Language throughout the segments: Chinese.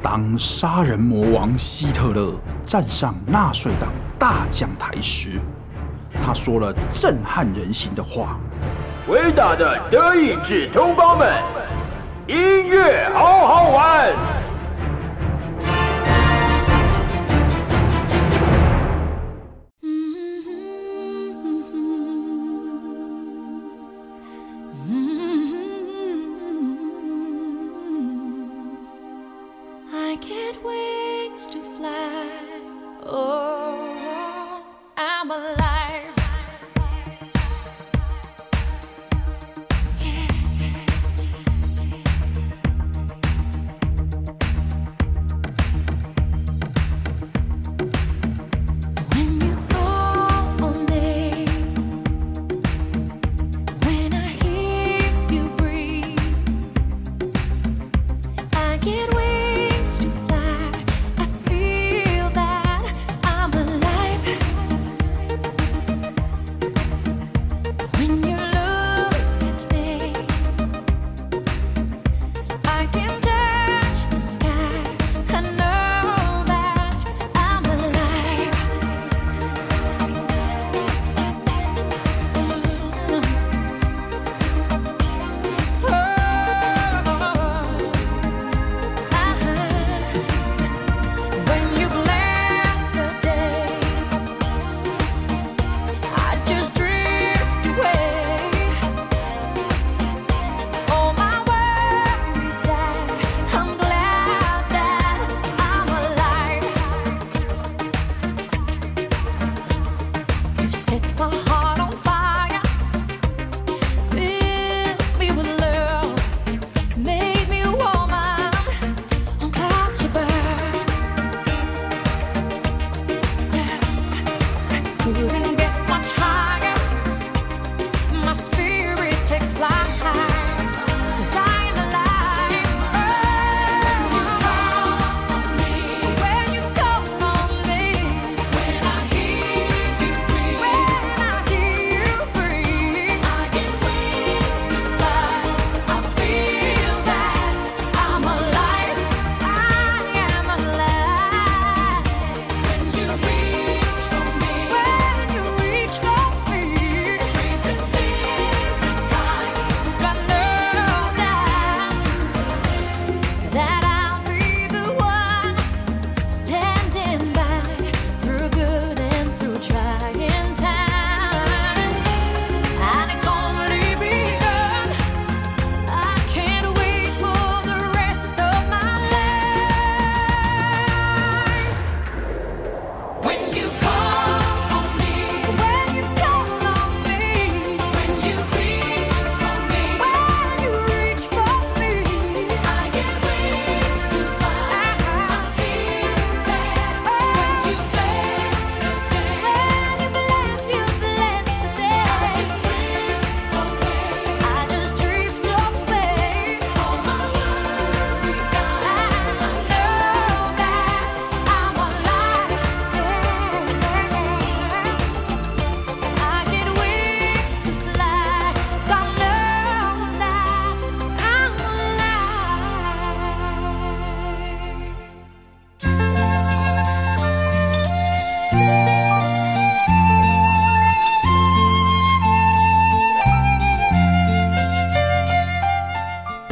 当杀人魔王希特勒站上纳粹党大讲台时，他说了震撼人心的话：“伟大的德意志同胞们，音乐好好玩。”.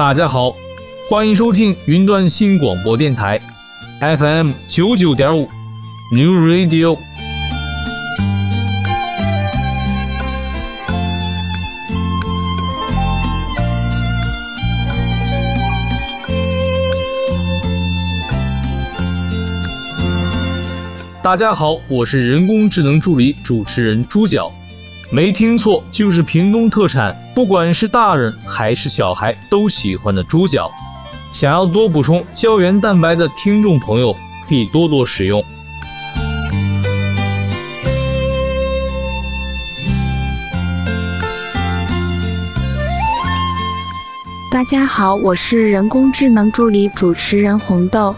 大家好，欢迎收听云端新广播电台，FM 九九点五，New Radio。大家好，我是人工智能助理主持人猪角。没听错，就是屏东特产，不管是大人还是小孩都喜欢的猪脚。想要多补充胶原蛋白的听众朋友，可以多多使用。大家好，我是人工智能助理主持人红豆。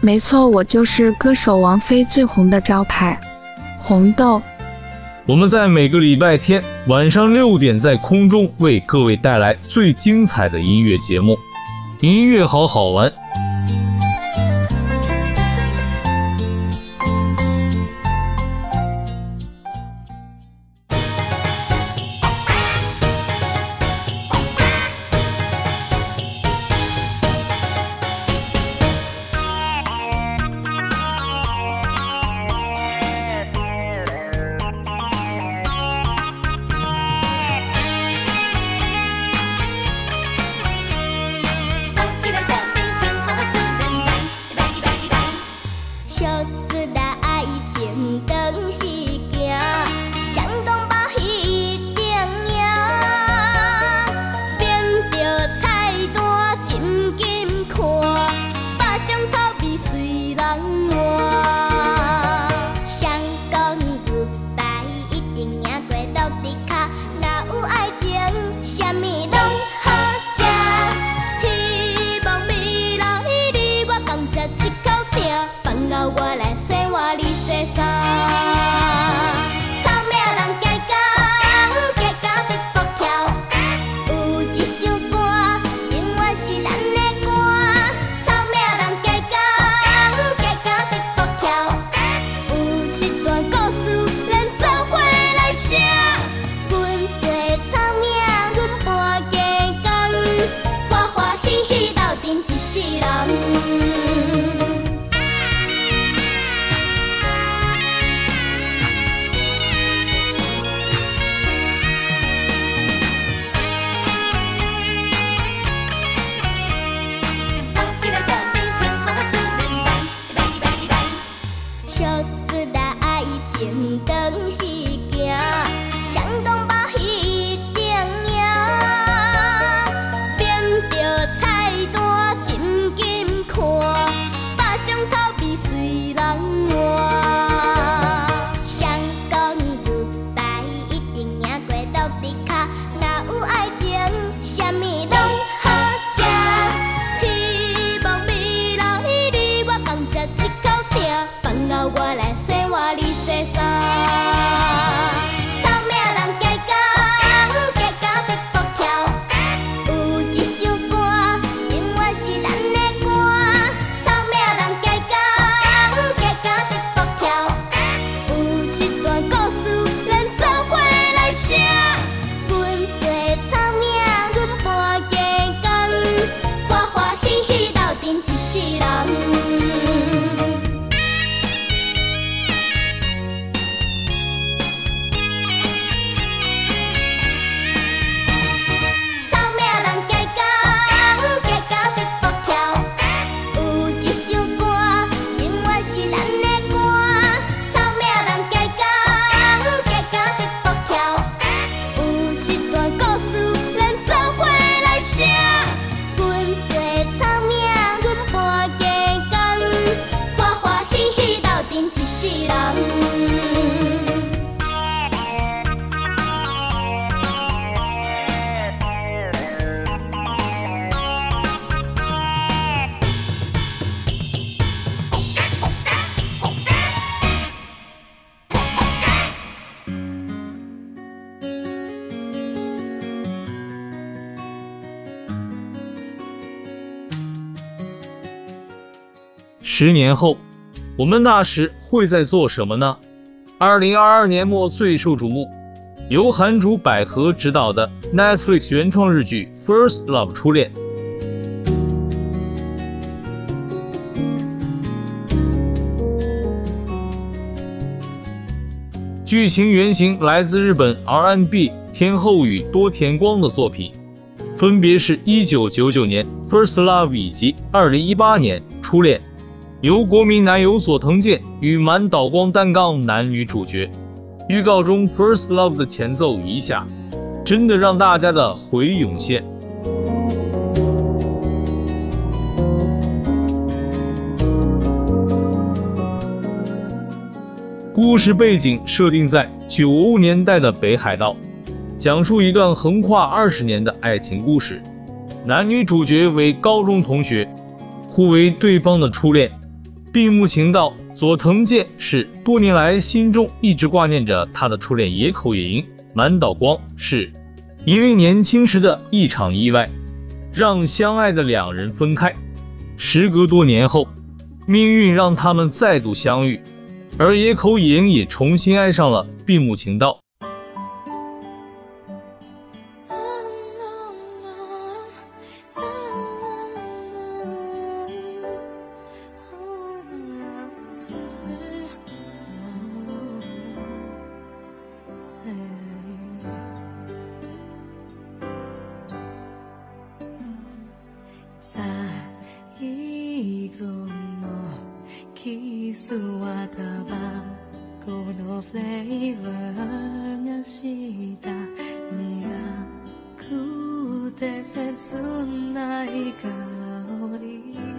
没错，我就是歌手王菲最红的招牌，红豆。我们在每个礼拜天晚上六点在空中为各位带来最精彩的音乐节目，音乐好好玩。十年后，我们那时会在做什么呢？二零二二年末最受瞩目，由韩竹百合执导的 Netflix 原创日剧《First Love》初恋。剧情原型来自日本 R&B 天后与多田光的作品，分别是一九九九年《First Love》以及二零一八年《初恋》。由国民男友佐藤健与满岛光担纲男女主角。预告中《First Love》的前奏一下，真的让大家的回忆涌现。故事背景设定在九五年代的北海道，讲述一段横跨二十年的爱情故事。男女主角为高中同学，互为对方的初恋。闭目晴道、佐藤健是多年来心中一直挂念着他的初恋野口也英，满岛光是因为年轻时的一场意外，让相爱的两人分开。时隔多年后，命运让他们再度相遇，而野口也英也重新爱上了闭目晴道。キスはこのフレーバーがした苦くて切ない香り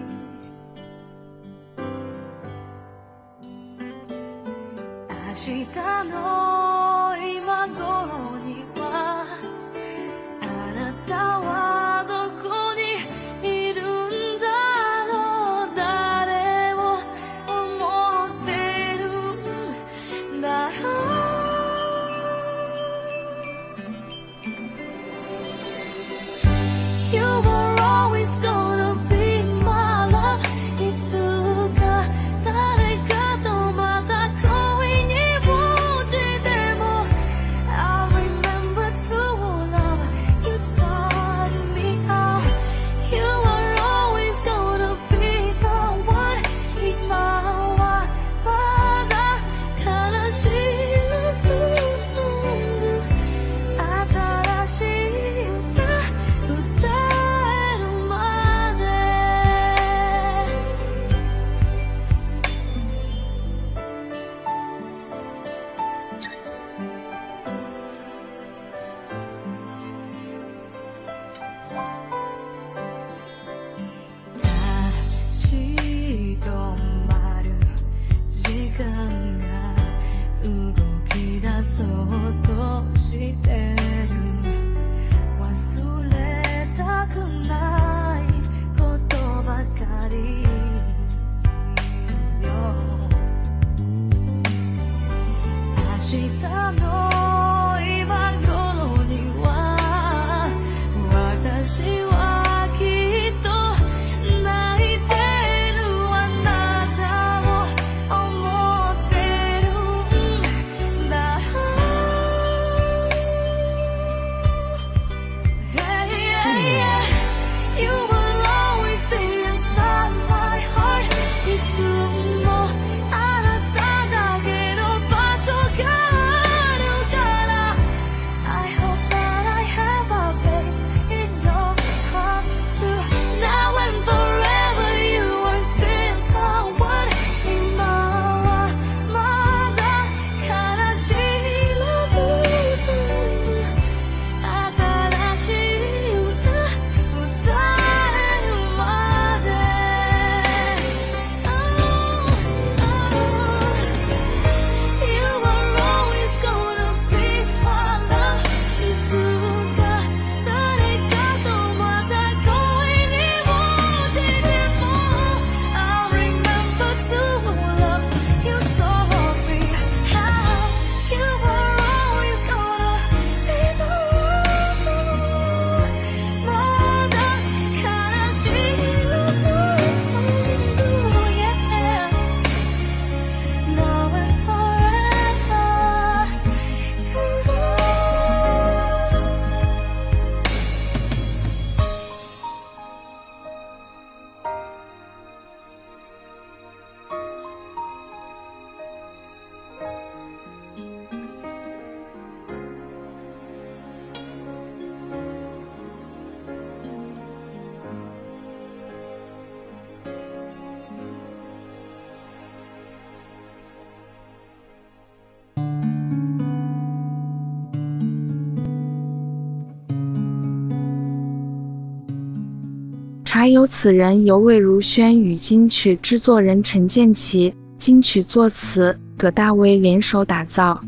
还有此人由魏如萱与金曲制作人陈建奇、金曲作词葛大为联手打造。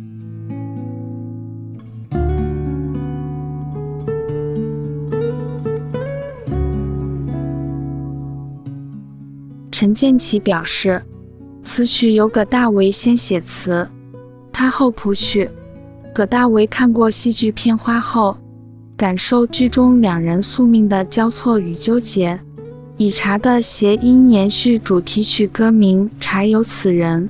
陈建奇表示，此曲由葛大为先写词，他后谱曲。葛大为看过戏剧片花后，感受剧中两人宿命的交错与纠结，以茶的谐音延续主题曲歌名“茶有此人”，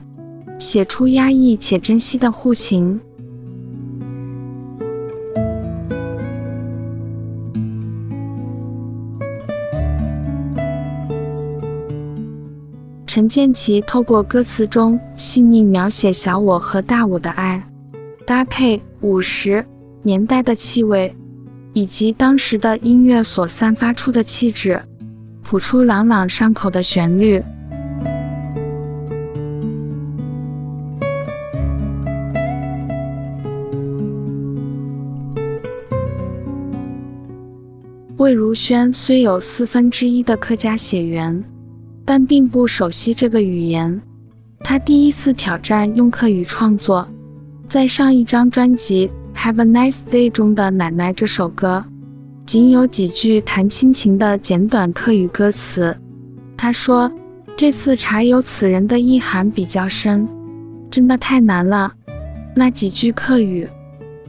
写出压抑且珍惜的互情。陈建奇透过歌词中细腻描写小我和大我的爱，搭配五十年代的气味，以及当时的音乐所散发出的气质，谱出朗朗上口的旋律。魏如萱虽有四分之一的客家血缘。但并不熟悉这个语言。他第一次挑战用客语创作，在上一张专辑《Have a Nice Day》中的《奶奶》这首歌，仅有几句谈亲情的简短客语歌词。他说：“这次查有此人的意涵比较深，真的太难了。那几句客语，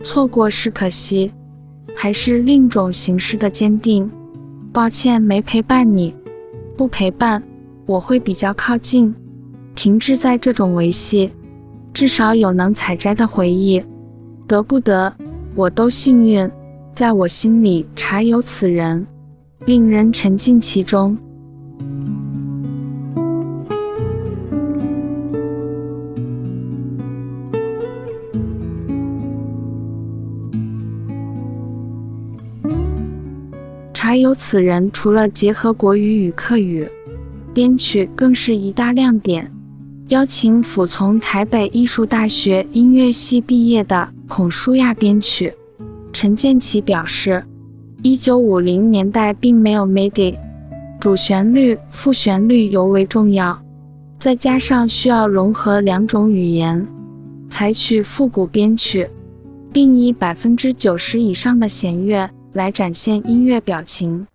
错过是可惜，还是另种形式的坚定。抱歉没陪伴你，不陪伴。”我会比较靠近，停滞在这种维系，至少有能采摘的回忆。得不得，我都幸运，在我心里茶有此人，令人沉浸其中。茶有此人，除了结合国语与客语。编曲更是一大亮点，邀请辅从台北艺术大学音乐系毕业的孔舒亚编曲。陈建骐表示，一九五零年代并没有 MIDI，主旋律、副旋律尤为重要，再加上需要融合两种语言，采取复古编曲，并以百分之九十以上的弦乐来展现音乐表情。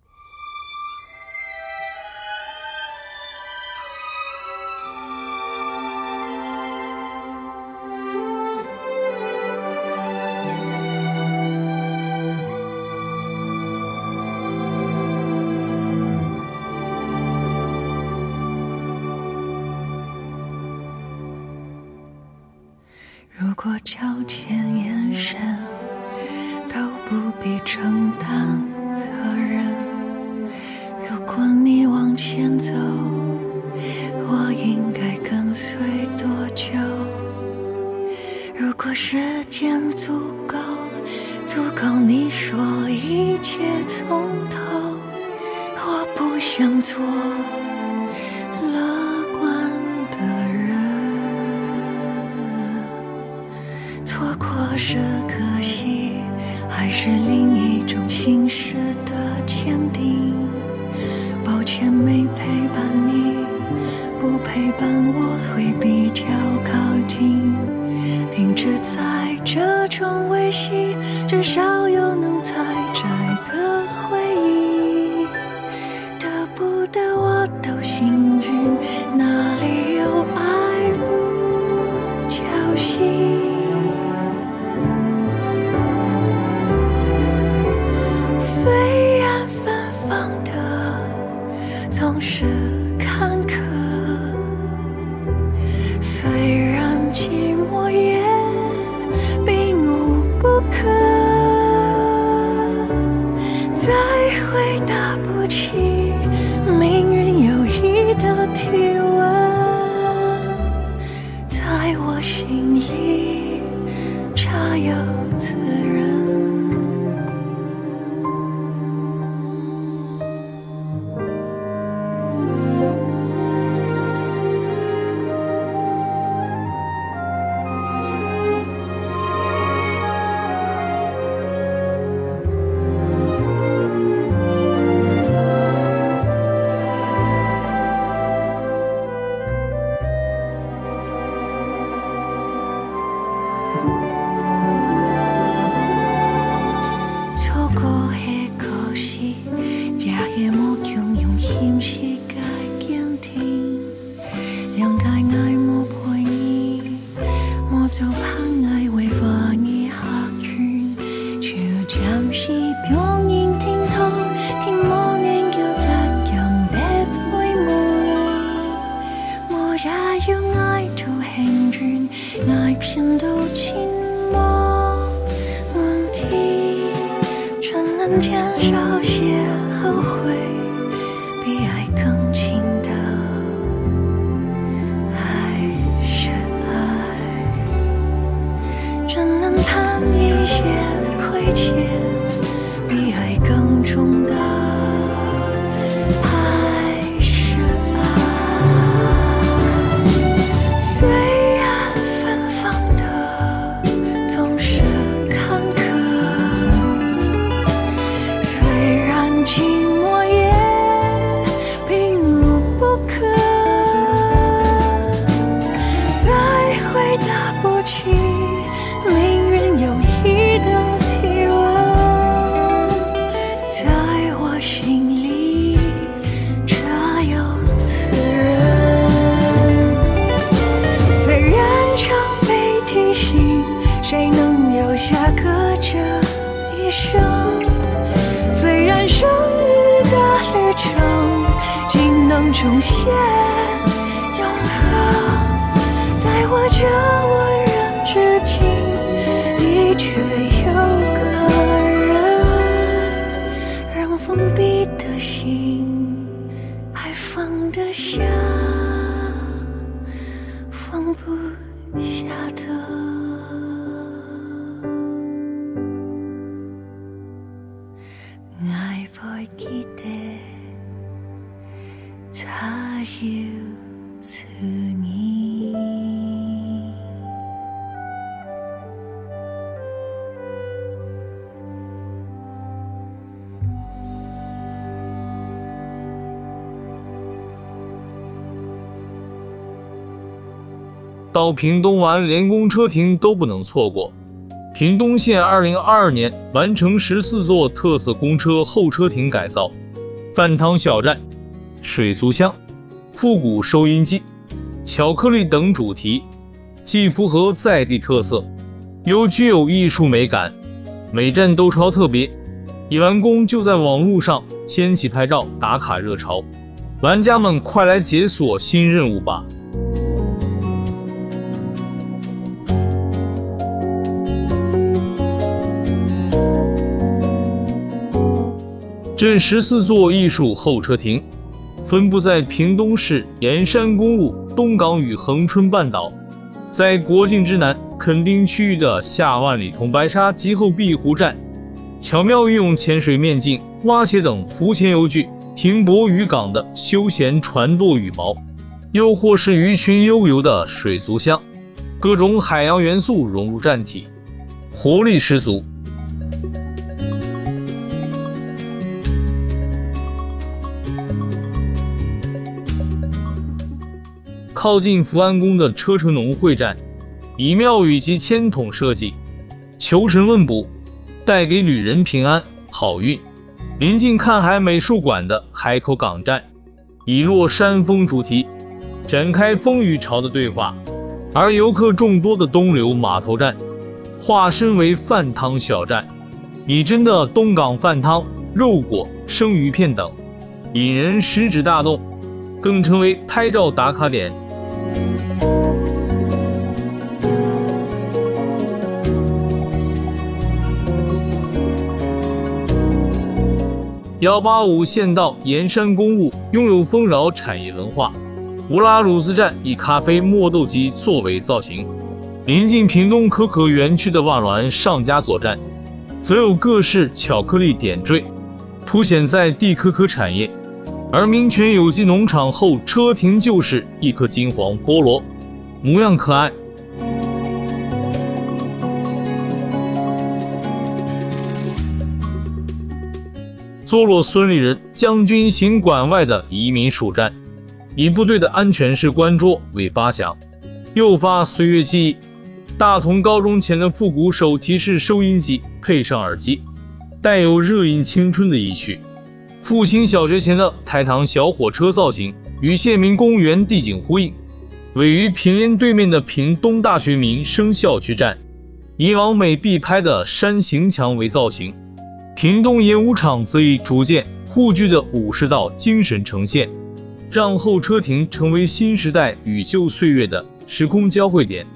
时间足够，足够你说一切从头，我不想做乐观的人。错过。是可惜，还是另一种形式的坚定？抱歉没陪伴你，不陪伴我会到屏东玩，连公车亭都不能错过。屏东县2022年完成十四座特色公车候车亭改造，饭汤小站、水族箱、复古收音机、巧克力等主题，既符合在地特色，又具有艺术美感，每站都超特别。一完工就在网络上掀起拍照打卡热潮，玩家们快来解锁新任务吧！镇十四座艺术候车亭分布在屏东市沿山公路东港与恒春半岛，在国境之南垦丁区域的下万里同白沙及后壁湖站，巧妙运用潜水面镜、蛙鞋等浮潜游具停泊渔港的休闲船舵羽毛，又或是鱼群悠游的水族箱，各种海洋元素融入站体，活力十足。靠近福安宫的车城农会站，以庙宇及签筒设计，求神问卜，带给旅人平安好运。临近看海美术馆的海口港站，以落山风主题，展开风雨潮的对话。而游客众多的东流码头站，化身为饭汤小站，以真的东港饭汤、肉果、生鱼片等，引人食指大动，更成为拍照打卡点。幺八五县道沿山公路拥有丰饶产业文化。乌拉鲁斯站以咖啡磨豆机作为造型，临近屏东可可园区的瓦峦上加佐站，则有各式巧克力点缀，凸显在地可可产业。而民权有机农场后车亭就是一颗金黄菠萝，模样可爱。坐落孙立人将军行馆外的移民署站，以部队的安全士官桌为发想，诱发岁月记忆。大同高中前的复古手提式收音机配上耳机，带有热映青春的意趣。复兴小学前的台糖小火车造型与县民公园地景呼应。位于屏烟对面的屏东大学民生校区站，以往美必拍的山形墙为造型。屏东演武场则以逐渐护具的武士道精神呈现让候车亭成为新时代与旧岁月的时空交汇点。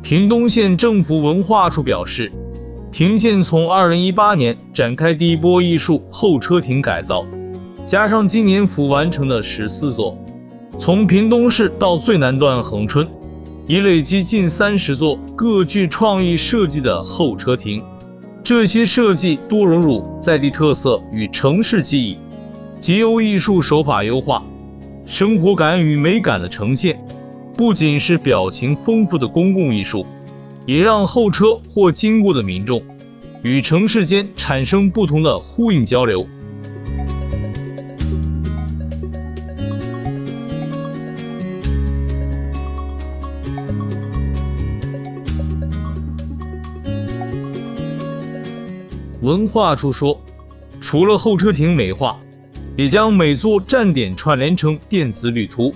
屏东县政府文化处表示屏县从二零一八年展开第一波艺术候车亭改造。加上今年甫完成的十四座，从屏东市到最南端恒春，已累积近三十座各具创意设计的候车亭。这些设计多融入在地特色与城市记忆，结由艺术手法优化，生活感与美感的呈现，不仅是表情丰富的公共艺术，也让候车或经过的民众与城市间产生不同的呼应交流。文化处说，除了候车亭美化，也将每座站点串联成电子旅途，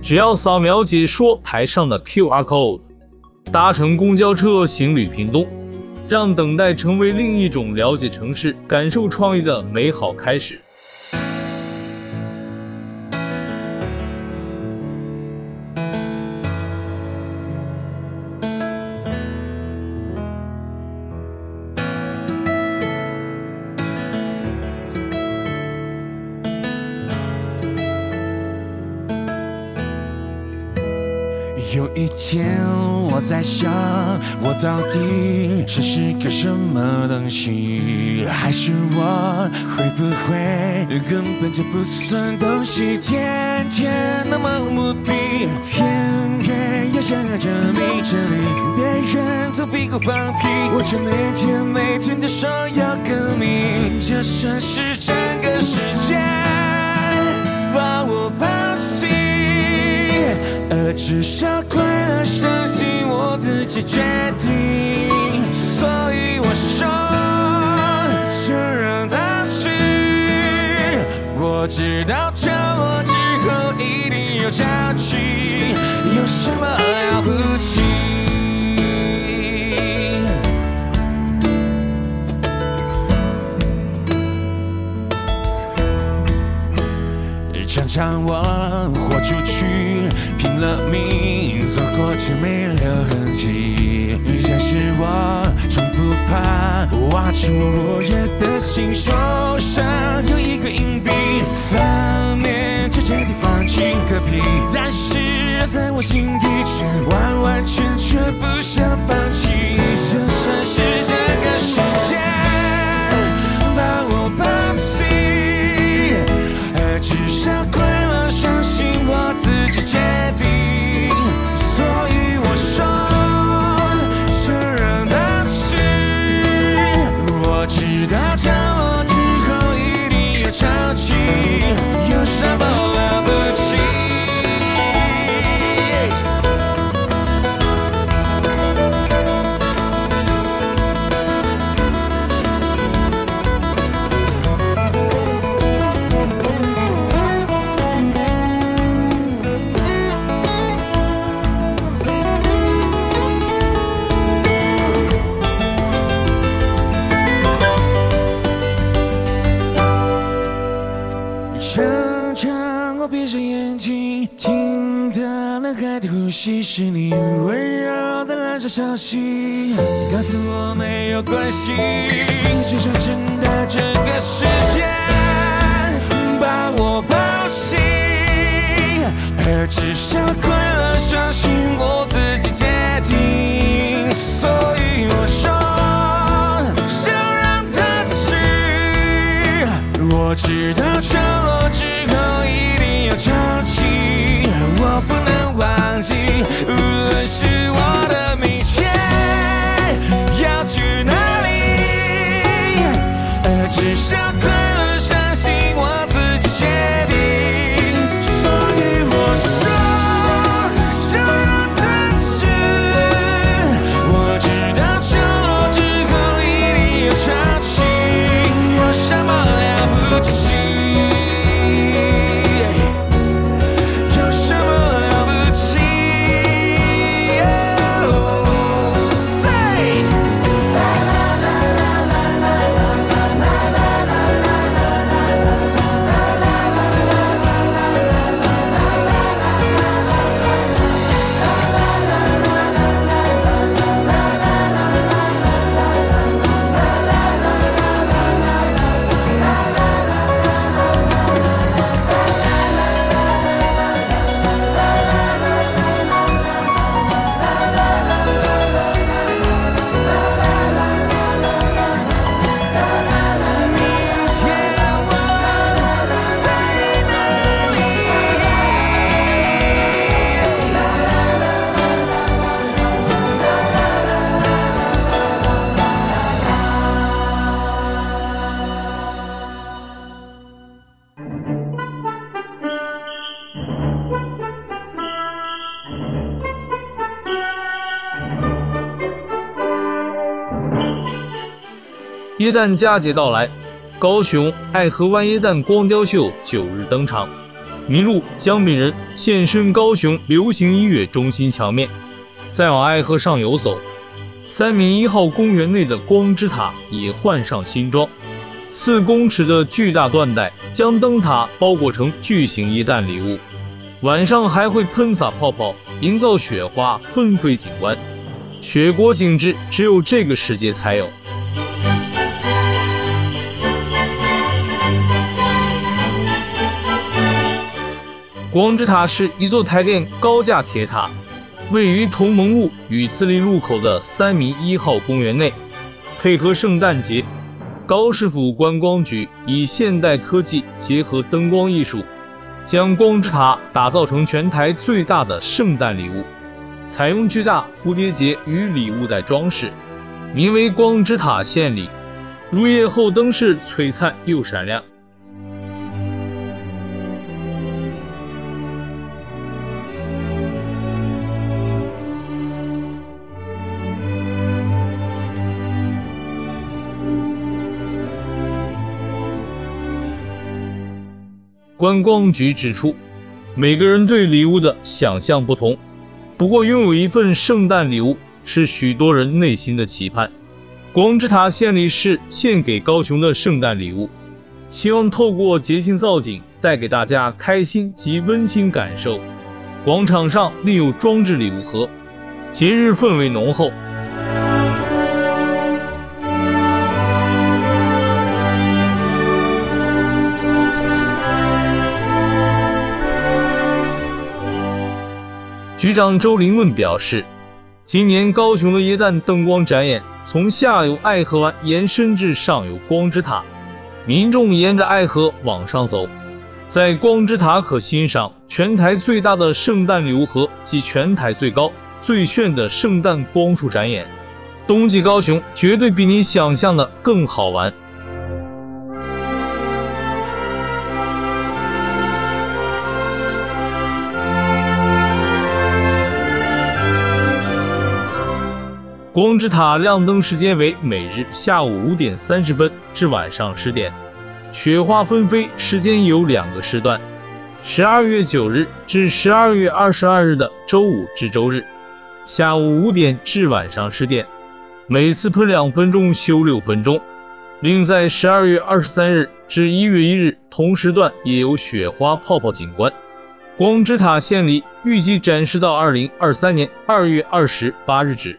只要扫描解说台上的 QR code，搭乘公交车行旅屏东，让等待成为另一种了解城市、感受创意的美好开始。有一天，我在想，我到底算是个什么东西？还是我会不会根本就不算东西？天天那么目的，偏偏要想要证明真理。别人都屁股放屁，我却每天每天都说要革命。就算是整个世界把我抛。而至少快乐，伤心我自己决定。所以我说，就让它去。我知道降落之后一定有交集，有什么了不起？常常我却没留痕迹，像是我从不怕挖出落叶的心，手上有一个硬币，反面却彻底放进隔壁，但是在我心底却完完全全不想放弃，就算是消息，告诉我没有关系。就像真的整个世界把我抛弃，而至少一旦佳节到来，高雄爱河湾耶诞光雕秀九日登场，麋鹿江饼人现身高雄流行音乐中心墙面。再往爱河上游走，三民一号公园内的光之塔已换上新装，四公尺的巨大缎带将灯塔包裹成巨型耶诞礼物，晚上还会喷洒泡泡，营造雪花纷飞景观。雪国景致只有这个世界才有。光之塔是一座台电高架铁塔。位于同盟路与自立路口的三民一号公园内，配合圣诞节，高师府观光局以现代科技结合灯光艺术，将光之塔打造成全台最大的圣诞礼物，采用巨大蝴蝶结与礼物袋装饰，名为“光之塔献礼”。入夜后灯饰璀璨又闪亮。观光局指出，每个人对礼物的想象不同，不过拥有一份圣诞礼物是许多人内心的期盼。光之塔献礼是献给高雄的圣诞礼物，希望透过节庆造景带给大家开心及温馨感受。广场上另有装置礼物盒，节日氛围浓厚。局长周林问表示，今年高雄的耶诞灯光展演从下游爱河湾延伸至上游光之塔，民众沿着爱河往上走，在光之塔可欣赏全台最大的圣诞礼物盒及全台最高最炫的圣诞光束展演。冬季高雄绝对比你想象的更好玩。光之塔亮灯时间为每日下午五点三十分至晚上十点，雪花纷飞时间有两个时段：十二月九日至十二月二十二日的周五至周日，下午五点至晚上十点，每次喷两分钟休六分钟。另在十二月二十三日至一月一日同时段也有雪花泡泡景观。光之塔献礼预计展示到二零二三年二月二十八日止。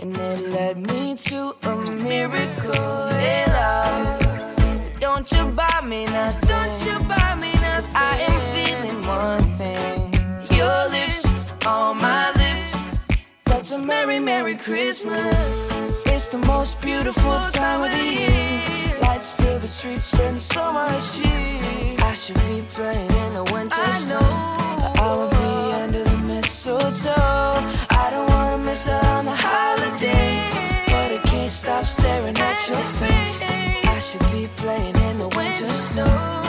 And it led me to a miracle. Hey, love, don't you buy me nothing. Don't you buy me nothing. I am feeling one thing. Your lips on my lips. That's a merry, merry Christmas. It's the most beautiful time of the year. Lights fill the streets, spend so much cheer. I should be playing in the winter I snow. Know. on a holiday. But I can't stop staring at your face. I should be playing in the winter snow.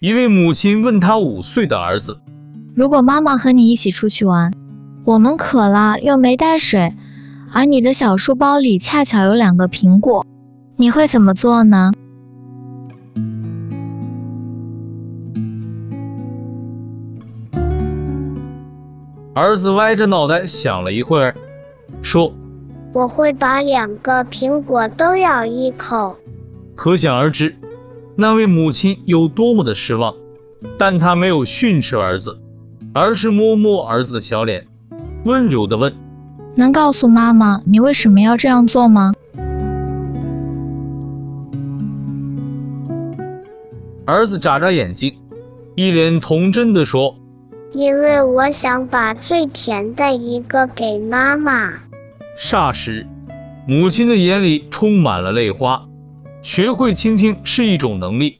一位母亲问她五岁的儿子：“如果妈妈和你一起出去玩，我们渴了又没带水，而你的小书包里恰巧有两个苹果，你会怎么做呢？”儿子歪着脑袋想了一会儿，说：“我会把两个苹果都咬一口。”可想而知，那位母亲有多么的失望。但她没有训斥儿子，而是摸摸儿子的小脸，温柔地问：“能告诉妈妈你为什么要这样做吗？”儿子眨眨眼睛，一脸童真地说。因为我想把最甜的一个给妈妈。霎时，母亲的眼里充满了泪花。学会倾听是一种能力。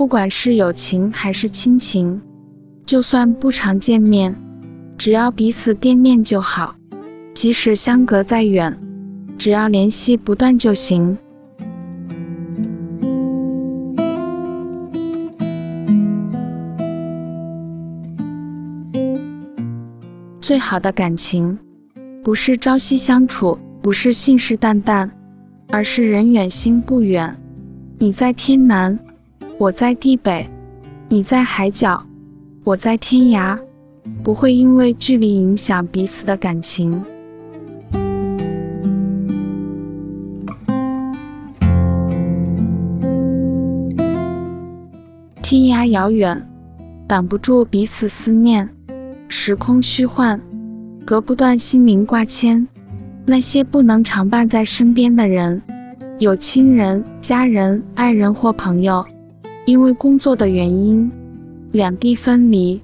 不管是友情还是亲情，就算不常见面，只要彼此惦念就好。即使相隔再远，只要联系不断就行。最好的感情，不是朝夕相处，不是信誓旦旦，而是人远心不远。你在天南，我在地北；你在海角，我在天涯，不会因为距离影响彼此的感情。天涯遥远，挡不住彼此思念；时空虚幻，隔不断心灵挂牵。那些不能常伴在身边的人，有亲人、家人、爱人或朋友，因为工作的原因，两地分离；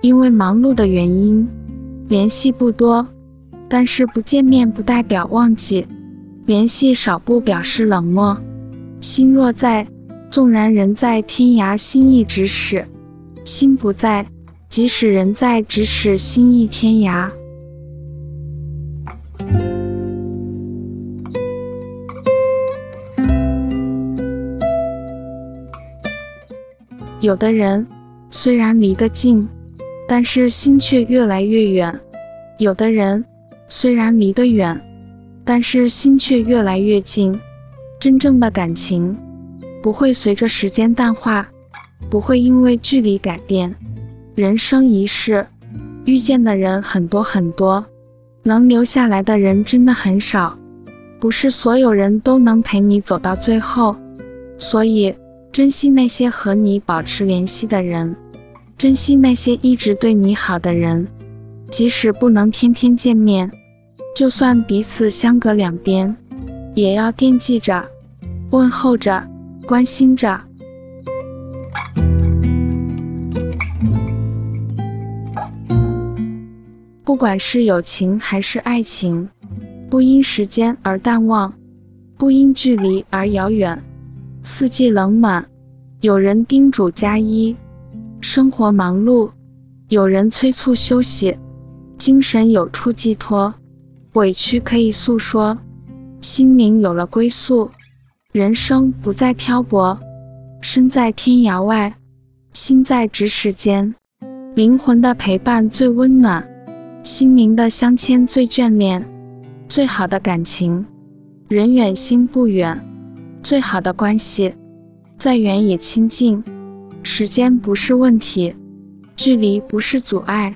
因为忙碌的原因，联系不多。但是不见面不代表忘记，联系少不表示冷漠。心若在，纵然人在天涯，心亦咫尺；心不在，即使人在咫尺，心亦天涯。有的人虽然离得近，但是心却越来越远；有的人虽然离得远，但是心却越来越近。真正的感情。不会随着时间淡化，不会因为距离改变。人生一世，遇见的人很多很多，能留下来的人真的很少。不是所有人都能陪你走到最后，所以珍惜那些和你保持联系的人，珍惜那些一直对你好的人。即使不能天天见面，就算彼此相隔两边，也要惦记着，问候着。关心着，不管是友情还是爱情，不因时间而淡忘，不因距离而遥远。四季冷暖，有人叮嘱加衣；生活忙碌，有人催促休息。精神有处寄托，委屈可以诉说，心灵有了归宿。人生不再漂泊，身在天涯外，心在咫尺间。灵魂的陪伴最温暖，心灵的相牵最眷恋。最好的感情，人远心不远；最好的关系，再远也亲近。时间不是问题，距离不是阻碍，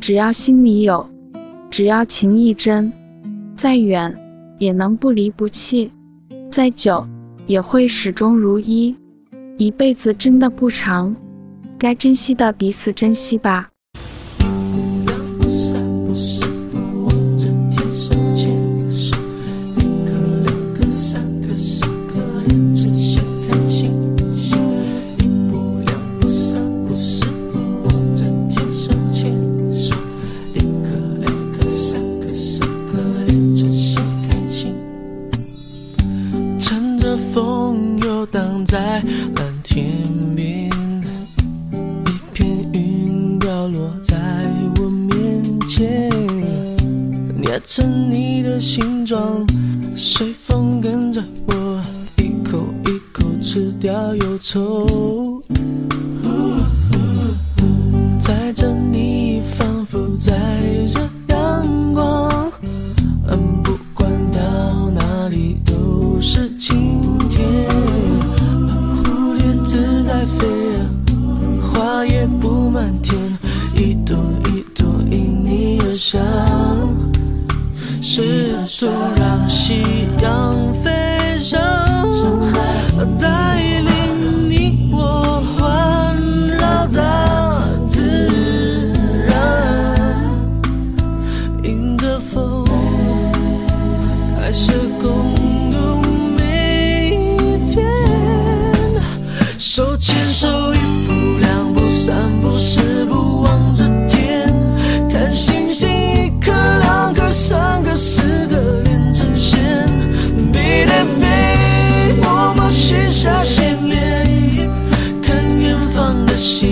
只要心里有，只要情意真，再远也能不离不弃。再久也会始终如一，一辈子真的不长，该珍惜的彼此珍惜吧。方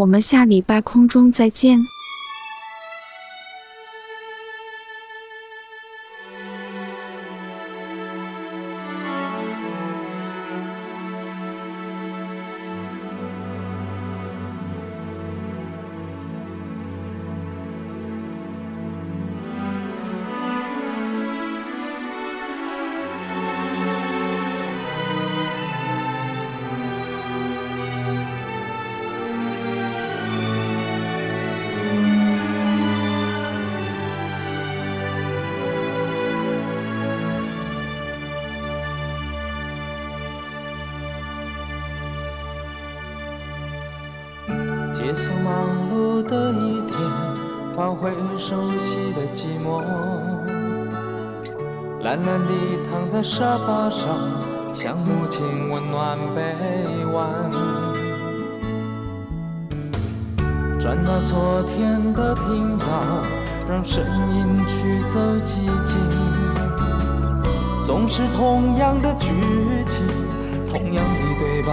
我们下礼拜空中再见。上，像母亲温暖臂弯。转到昨天的频道，让声音驱走寂静。总是同样的剧情，同样的对白。